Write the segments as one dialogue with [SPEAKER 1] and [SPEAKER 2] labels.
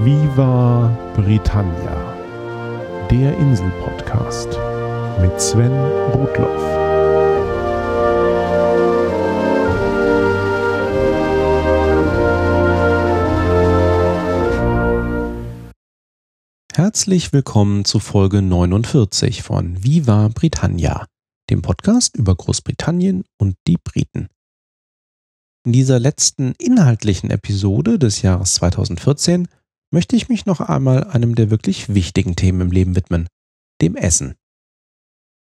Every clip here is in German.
[SPEAKER 1] Viva Britannia, der Insel-Podcast mit Sven Rudloff.
[SPEAKER 2] Herzlich willkommen zu Folge 49 von Viva Britannia, dem Podcast über Großbritannien und die Briten. In dieser letzten inhaltlichen Episode des Jahres 2014 möchte ich mich noch einmal einem der wirklich wichtigen Themen im Leben widmen, dem Essen.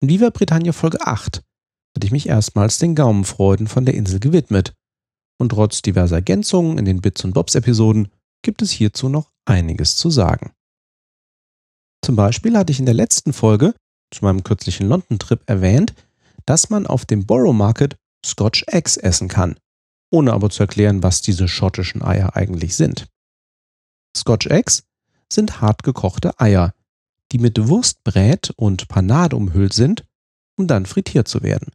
[SPEAKER 2] In Viva Britannia Folge 8 hatte ich mich erstmals den Gaumenfreuden von der Insel gewidmet. Und trotz diverser Ergänzungen in den Bits und Bobs Episoden gibt es hierzu noch einiges zu sagen. Zum Beispiel hatte ich in der letzten Folge zu meinem kürzlichen London-Trip erwähnt, dass man auf dem Borough Market Scotch Eggs essen kann, ohne aber zu erklären, was diese schottischen Eier eigentlich sind. Scotch Eggs sind hart gekochte Eier, die mit Wurstbrät und Panade umhüllt sind, um dann frittiert zu werden.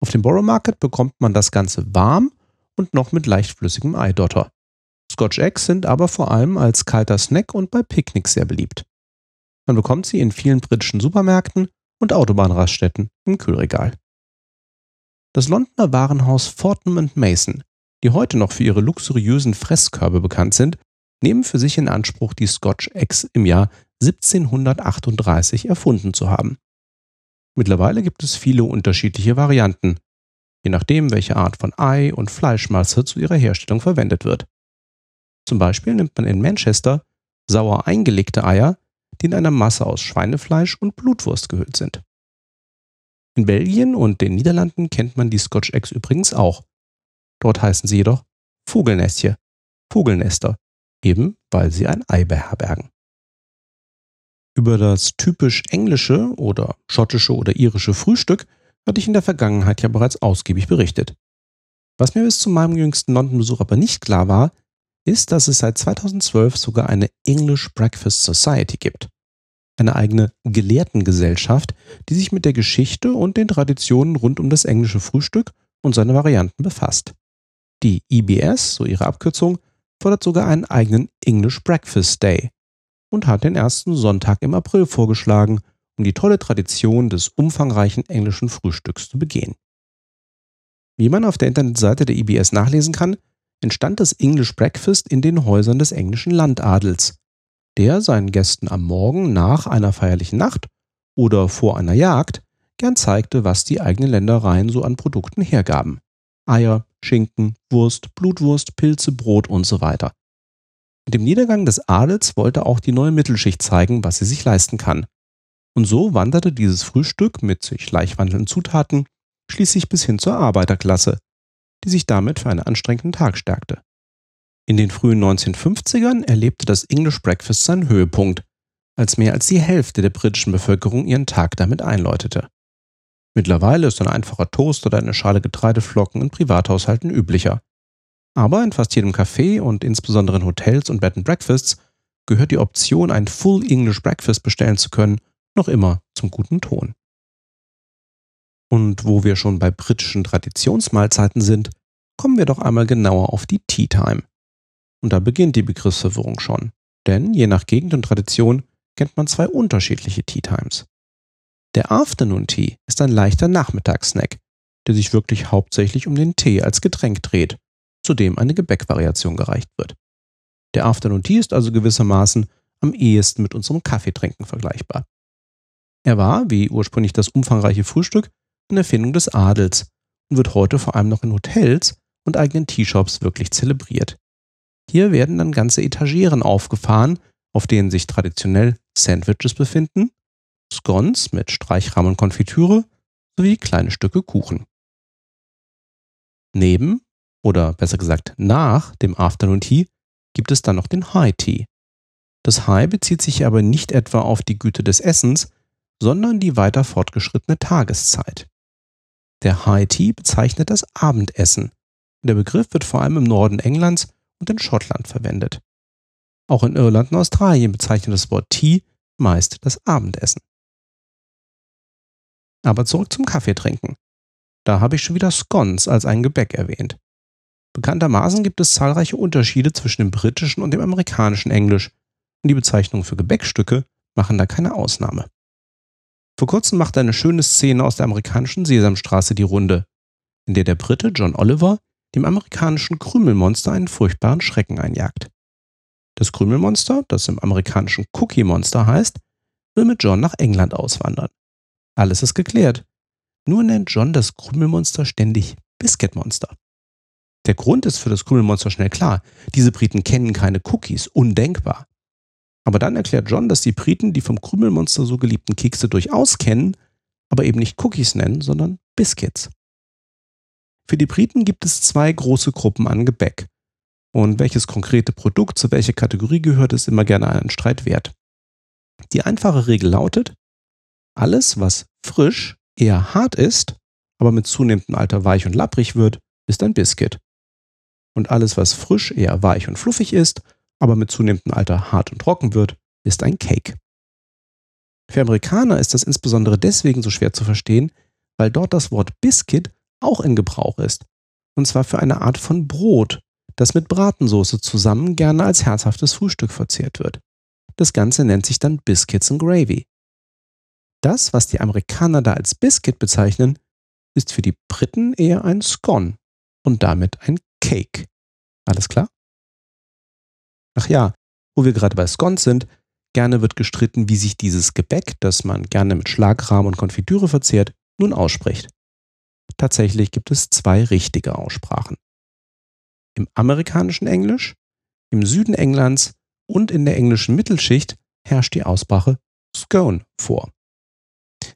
[SPEAKER 2] Auf dem Borough Market bekommt man das Ganze warm und noch mit leicht flüssigem Eidotter. Scotch Eggs sind aber vor allem als kalter Snack und bei Picknicks sehr beliebt. Man bekommt sie in vielen britischen Supermärkten und Autobahnraststätten im Kühlregal. Das Londoner Warenhaus Fortnum Mason, die heute noch für ihre luxuriösen Fresskörbe bekannt sind, nehmen für sich in Anspruch, die Scotch Eggs im Jahr 1738 erfunden zu haben. Mittlerweile gibt es viele unterschiedliche Varianten, je nachdem, welche Art von Ei und Fleischmasse zu ihrer Herstellung verwendet wird. Zum Beispiel nimmt man in Manchester sauer eingelegte Eier, die in einer Masse aus Schweinefleisch und Blutwurst gehüllt sind. In Belgien und den Niederlanden kennt man die Scotch Eggs übrigens auch. Dort heißen sie jedoch Vogelnestje, Vogelnester, eben weil sie ein Ei beherbergen. Über das typisch englische oder schottische oder irische Frühstück hatte ich in der Vergangenheit ja bereits ausgiebig berichtet. Was mir bis zu meinem jüngsten London-Besuch aber nicht klar war, ist, dass es seit 2012 sogar eine English Breakfast Society gibt. Eine eigene Gelehrtengesellschaft, die sich mit der Geschichte und den Traditionen rund um das englische Frühstück und seine Varianten befasst. Die EBS, so ihre Abkürzung, fordert sogar einen eigenen English Breakfast Day und hat den ersten Sonntag im April vorgeschlagen, um die tolle Tradition des umfangreichen englischen Frühstücks zu begehen. Wie man auf der Internetseite der IBS nachlesen kann, entstand das English Breakfast in den Häusern des englischen Landadels, der seinen Gästen am Morgen nach einer feierlichen Nacht oder vor einer Jagd gern zeigte, was die eigenen Ländereien so an Produkten hergaben. Eier, Schinken, Wurst, Blutwurst, Pilze, Brot und so weiter. Mit dem Niedergang des Adels wollte auch die neue Mittelschicht zeigen, was sie sich leisten kann. Und so wanderte dieses Frühstück mit sich gleichwandelnden Zutaten schließlich bis hin zur Arbeiterklasse, die sich damit für einen anstrengenden Tag stärkte. In den frühen 1950ern erlebte das English Breakfast seinen Höhepunkt, als mehr als die Hälfte der britischen Bevölkerung ihren Tag damit einläutete. Mittlerweile ist ein einfacher Toast oder eine Schale Getreideflocken in Privathaushalten üblicher. Aber in fast jedem Café und insbesondere in Hotels und Bed and Breakfasts gehört die Option, ein Full English Breakfast bestellen zu können, noch immer zum guten Ton. Und wo wir schon bei britischen Traditionsmahlzeiten sind, kommen wir doch einmal genauer auf die Tea Time. Und da beginnt die Begriffsverwirrung schon. Denn je nach Gegend und Tradition kennt man zwei unterschiedliche Tea Times. Der Afternoon Tea ist ein leichter Nachmittagssnack, der sich wirklich hauptsächlich um den Tee als Getränk dreht, zu dem eine Gebäckvariation gereicht wird. Der Afternoon Tea ist also gewissermaßen am ehesten mit unserem Kaffeetrinken vergleichbar. Er war, wie ursprünglich das umfangreiche Frühstück, eine Erfindung des Adels und wird heute vor allem noch in Hotels und eigenen Teashops wirklich zelebriert. Hier werden dann ganze Etagieren aufgefahren, auf denen sich traditionell Sandwiches befinden Scones mit Streichrahmen und Konfitüre sowie kleine Stücke Kuchen. Neben, oder besser gesagt nach dem Afternoon Tea, gibt es dann noch den High Tea. Das High bezieht sich aber nicht etwa auf die Güte des Essens, sondern die weiter fortgeschrittene Tageszeit. Der High Tea bezeichnet das Abendessen. Der Begriff wird vor allem im Norden Englands und in Schottland verwendet. Auch in Irland und Australien bezeichnet das Wort Tea meist das Abendessen. Aber zurück zum Kaffeetrinken. Da habe ich schon wieder Scones als ein Gebäck erwähnt. Bekanntermaßen gibt es zahlreiche Unterschiede zwischen dem britischen und dem amerikanischen Englisch und die Bezeichnungen für Gebäckstücke machen da keine Ausnahme. Vor kurzem machte eine schöne Szene aus der amerikanischen Sesamstraße die Runde, in der der Brite John Oliver dem amerikanischen Krümelmonster einen furchtbaren Schrecken einjagt. Das Krümelmonster, das im amerikanischen Cookie Monster heißt, will mit John nach England auswandern. Alles ist geklärt. Nur nennt John das Krümelmonster ständig Biscuit Monster. Der Grund ist für das Krümelmonster schnell klar. Diese Briten kennen keine Cookies, undenkbar. Aber dann erklärt John, dass die Briten die vom Krümelmonster so geliebten Kekse durchaus kennen, aber eben nicht Cookies nennen, sondern Biscuits. Für die Briten gibt es zwei große Gruppen an Gebäck. Und welches konkrete Produkt zu welcher Kategorie gehört, ist immer gerne einen Streit wert. Die einfache Regel lautet, alles, was frisch eher hart ist, aber mit zunehmendem Alter weich und lapprig wird, ist ein Biscuit und alles, was frisch eher weich und fluffig ist, aber mit zunehmendem Alter hart und trocken wird, ist ein Cake. Für Amerikaner ist das insbesondere deswegen so schwer zu verstehen, weil dort das Wort Biscuit auch in Gebrauch ist. Und zwar für eine Art von Brot, das mit Bratensoße zusammen gerne als herzhaftes Frühstück verzehrt wird. Das Ganze nennt sich dann Biscuits and Gravy. Das, was die Amerikaner da als Biscuit bezeichnen, ist für die Briten eher ein Scone und damit ein Cake. Alles klar? Ach ja, wo wir gerade bei Scones sind, gerne wird gestritten, wie sich dieses Gebäck, das man gerne mit Schlagrahmen und Konfitüre verzehrt, nun ausspricht. Tatsächlich gibt es zwei richtige Aussprachen. Im amerikanischen Englisch, im Süden Englands und in der englischen Mittelschicht herrscht die Aussprache Scone vor.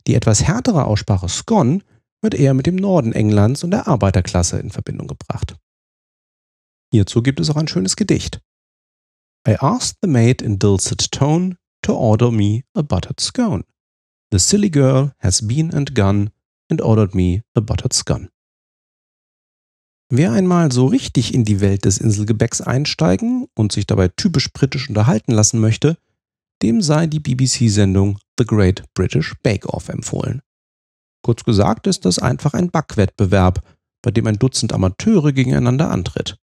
[SPEAKER 2] Die etwas härtere Aussprache Scone wird eher mit dem Norden Englands und der Arbeiterklasse in Verbindung gebracht. Hierzu gibt es auch ein schönes Gedicht. I asked the maid in dulcet tone to order me a buttered scone. The silly girl has been and gone and ordered me a buttered scone. Wer einmal so richtig in die Welt des Inselgebäcks einsteigen und sich dabei typisch britisch unterhalten lassen möchte, dem sei die BBC-Sendung The Great British Bake Off empfohlen. Kurz gesagt ist das einfach ein Backwettbewerb, bei dem ein Dutzend Amateure gegeneinander antritt.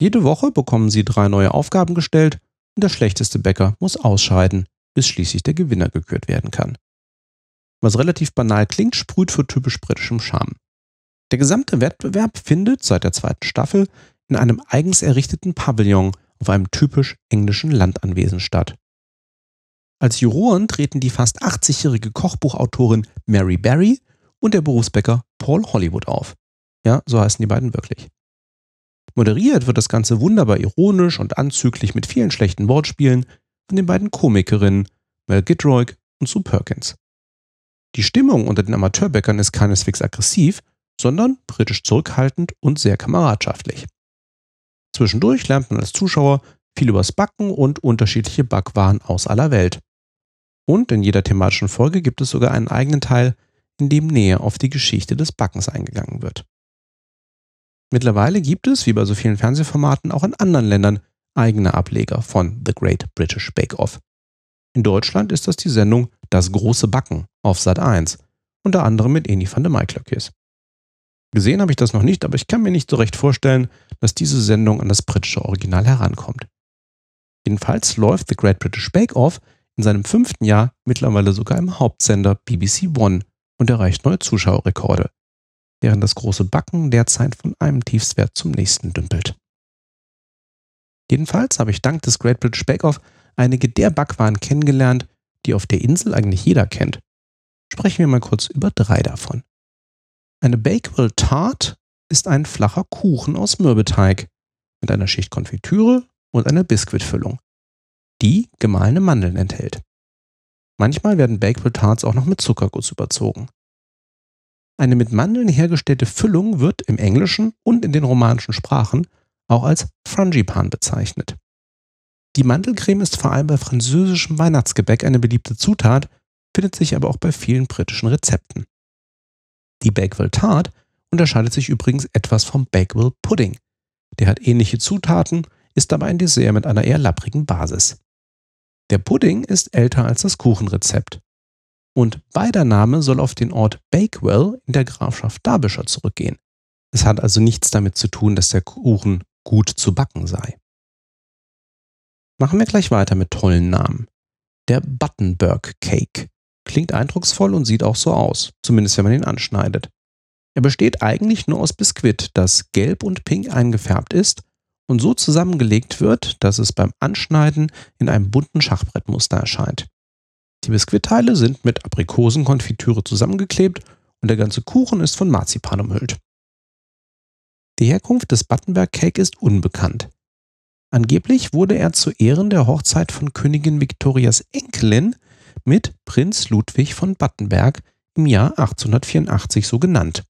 [SPEAKER 2] Jede Woche bekommen sie drei neue Aufgaben gestellt und der schlechteste Bäcker muss ausscheiden, bis schließlich der Gewinner gekürt werden kann. Was relativ banal klingt, sprüht für typisch britischem Charme. Der gesamte Wettbewerb findet seit der zweiten Staffel in einem eigens errichteten Pavillon auf einem typisch englischen Landanwesen statt. Als Juroren treten die fast 80-jährige Kochbuchautorin Mary Berry und der Berufsbäcker Paul Hollywood auf. Ja, so heißen die beiden wirklich. Moderiert wird das Ganze wunderbar ironisch und anzüglich mit vielen schlechten Wortspielen von den beiden Komikerinnen Mel Gidroy und Sue Perkins. Die Stimmung unter den Amateurbäckern ist keineswegs aggressiv, sondern britisch zurückhaltend und sehr kameradschaftlich. Zwischendurch lernt man als Zuschauer viel übers Backen und unterschiedliche Backwaren aus aller Welt. Und in jeder thematischen Folge gibt es sogar einen eigenen Teil, in dem näher auf die Geschichte des Backens eingegangen wird. Mittlerweile gibt es, wie bei so vielen Fernsehformaten, auch in anderen Ländern eigene Ableger von The Great British Bake Off. In Deutschland ist das die Sendung Das große Backen auf Sat 1, unter anderem mit Eni van de Maiklöckjes. Gesehen habe ich das noch nicht, aber ich kann mir nicht so recht vorstellen, dass diese Sendung an das britische Original herankommt. Jedenfalls läuft The Great British Bake Off in seinem fünften Jahr mittlerweile sogar im Hauptsender BBC One und erreicht neue Zuschauerrekorde während das große Backen derzeit von einem Tiefstwert zum nächsten dümpelt. Jedenfalls habe ich dank des Great British Bake Off einige der Backwaren kennengelernt, die auf der Insel eigentlich jeder kennt. Sprechen wir mal kurz über drei davon. Eine Bakewell Tart ist ein flacher Kuchen aus Mürbeteig mit einer Schicht Konfitüre und einer Biskuitfüllung, die gemahlene Mandeln enthält. Manchmal werden Bakewell Tarts auch noch mit Zuckerguss überzogen. Eine mit Mandeln hergestellte Füllung wird im Englischen und in den romanischen Sprachen auch als Frangipan bezeichnet. Die Mandelcreme ist vor allem bei französischem Weihnachtsgebäck eine beliebte Zutat, findet sich aber auch bei vielen britischen Rezepten. Die Bakewell Tart unterscheidet sich übrigens etwas vom Bakewell Pudding. Der hat ähnliche Zutaten, ist aber ein Dessert mit einer eher lapprigen Basis. Der Pudding ist älter als das Kuchenrezept und beider Name soll auf den Ort Bakewell in der Grafschaft Derbyshire zurückgehen. Es hat also nichts damit zu tun, dass der Kuchen gut zu backen sei. Machen wir gleich weiter mit tollen Namen. Der Buttonberg Cake klingt eindrucksvoll und sieht auch so aus, zumindest wenn man ihn anschneidet. Er besteht eigentlich nur aus Biskuit, das gelb und pink eingefärbt ist und so zusammengelegt wird, dass es beim Anschneiden in einem bunten Schachbrettmuster erscheint. Die Biskuitteile sind mit Aprikosenkonfitüre zusammengeklebt und der ganze Kuchen ist von Marzipan umhüllt. Die Herkunft des Battenberg Cake ist unbekannt. Angeblich wurde er zu Ehren der Hochzeit von Königin Victorias Enkelin mit Prinz Ludwig von Battenberg im Jahr 1884 so genannt.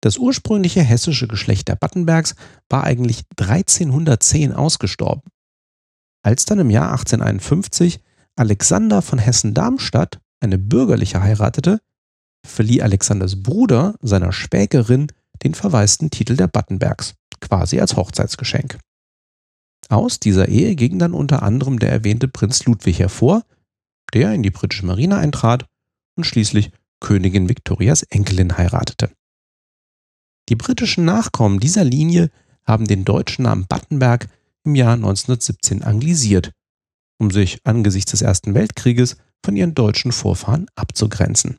[SPEAKER 2] Das ursprüngliche hessische Geschlecht der Battenbergs war eigentlich 1310 ausgestorben. Als dann im Jahr 1851 Alexander von Hessen-Darmstadt eine bürgerliche heiratete, verlieh Alexanders Bruder seiner Schwägerin den verwaisten Titel der Battenbergs, quasi als Hochzeitsgeschenk. Aus dieser Ehe ging dann unter anderem der erwähnte Prinz Ludwig hervor, der in die britische Marine eintrat und schließlich Königin Victorias Enkelin heiratete. Die britischen Nachkommen dieser Linie haben den deutschen Namen Battenberg im Jahr 1917 anglisiert, um sich angesichts des Ersten Weltkrieges von ihren deutschen Vorfahren abzugrenzen.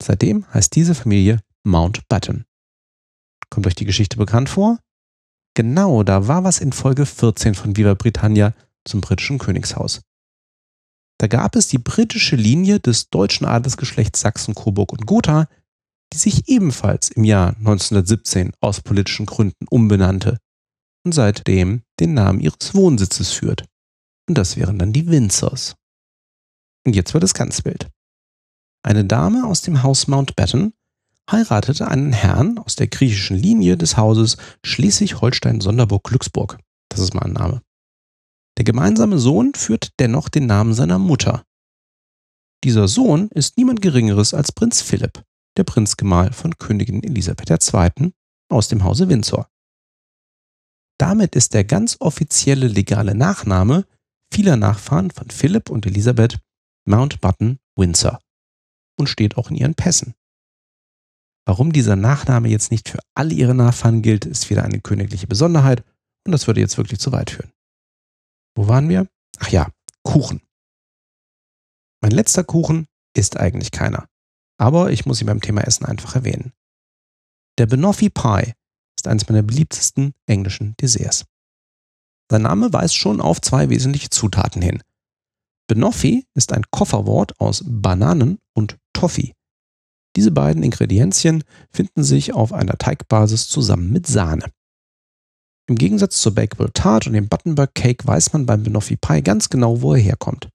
[SPEAKER 2] Seitdem heißt diese Familie Mountbatten. Kommt euch die Geschichte bekannt vor? Genau, da war was in Folge 14 von Viva Britannia zum britischen Königshaus. Da gab es die britische Linie des deutschen Adelsgeschlechts Sachsen, Coburg und Gotha, die sich ebenfalls im Jahr 1917 aus politischen Gründen umbenannte und seitdem den Namen ihres Wohnsitzes führt. Und das wären dann die Windsors. Und jetzt wird es ganz wild. Eine Dame aus dem Haus Mountbatten heiratete einen Herrn aus der griechischen Linie des Hauses Schleswig-Holstein-Sonderburg-Glücksburg. Das ist mal ein Name. Der gemeinsame Sohn führt dennoch den Namen seiner Mutter. Dieser Sohn ist niemand Geringeres als Prinz Philipp, der Prinzgemahl von Königin Elisabeth II. aus dem Hause Windsor. Damit ist der ganz offizielle legale Nachname vieler Nachfahren von Philipp und Elisabeth Mountbatten Windsor und steht auch in ihren Pässen. Warum dieser Nachname jetzt nicht für alle ihre Nachfahren gilt, ist wieder eine königliche Besonderheit und das würde jetzt wirklich zu weit führen. Wo waren wir? Ach ja, Kuchen. Mein letzter Kuchen ist eigentlich keiner. Aber ich muss ihn beim Thema Essen einfach erwähnen. Der Banoffee Pie ist eines meiner beliebtesten englischen Desserts. Sein Name weist schon auf zwei wesentliche Zutaten hin. Banoffee ist ein Kofferwort aus Bananen und Toffee. Diese beiden Ingredienzien finden sich auf einer Teigbasis zusammen mit Sahne. Im Gegensatz zur Bakewell Tart und dem Buttonberg Cake weiß man beim Banoffee Pie ganz genau, wo er herkommt.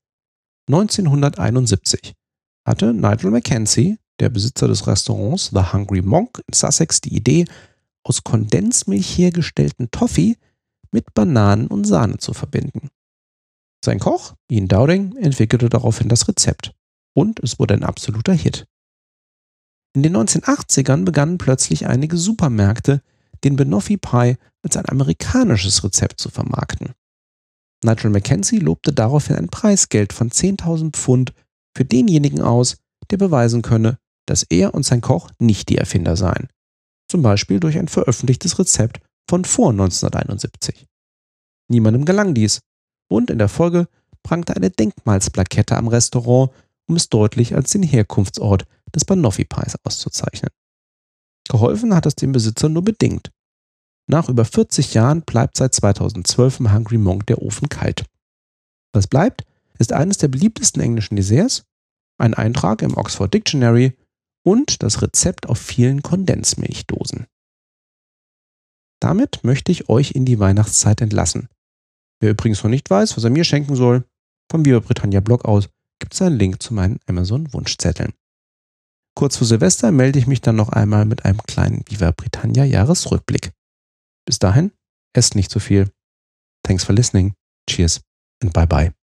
[SPEAKER 2] 1971 hatte Nigel Mackenzie, der Besitzer des Restaurants The Hungry Monk in Sussex, die Idee, aus Kondensmilch hergestellten Toffee mit Bananen und Sahne zu verbinden. Sein Koch, Ian Dowding, entwickelte daraufhin das Rezept und es wurde ein absoluter Hit. In den 1980ern begannen plötzlich einige Supermärkte, den Banoffee Pie als ein amerikanisches Rezept zu vermarkten. Nigel Mackenzie lobte daraufhin ein Preisgeld von 10.000 Pfund für denjenigen aus, der beweisen könne, dass er und sein Koch nicht die Erfinder seien. Zum Beispiel durch ein veröffentlichtes Rezept von vor 1971. Niemandem gelang dies und in der Folge prangte eine Denkmalsplakette am Restaurant, um es deutlich als den Herkunftsort des Banoffee-Pies auszuzeichnen. Geholfen hat es dem Besitzer nur bedingt. Nach über 40 Jahren bleibt seit 2012 im Hungry Monk der Ofen kalt. Was bleibt, ist eines der beliebtesten englischen Desserts, ein Eintrag im Oxford Dictionary und das Rezept auf vielen Kondensmilchdosen. Damit möchte ich euch in die Weihnachtszeit entlassen. Wer übrigens noch nicht weiß, was er mir schenken soll, vom Viva Britannia Blog aus gibt es einen Link zu meinen Amazon Wunschzetteln. Kurz vor Silvester melde ich mich dann noch einmal mit einem kleinen Viva Britannia Jahresrückblick. Bis dahin, esst nicht zu viel. Thanks for listening. Cheers and bye bye.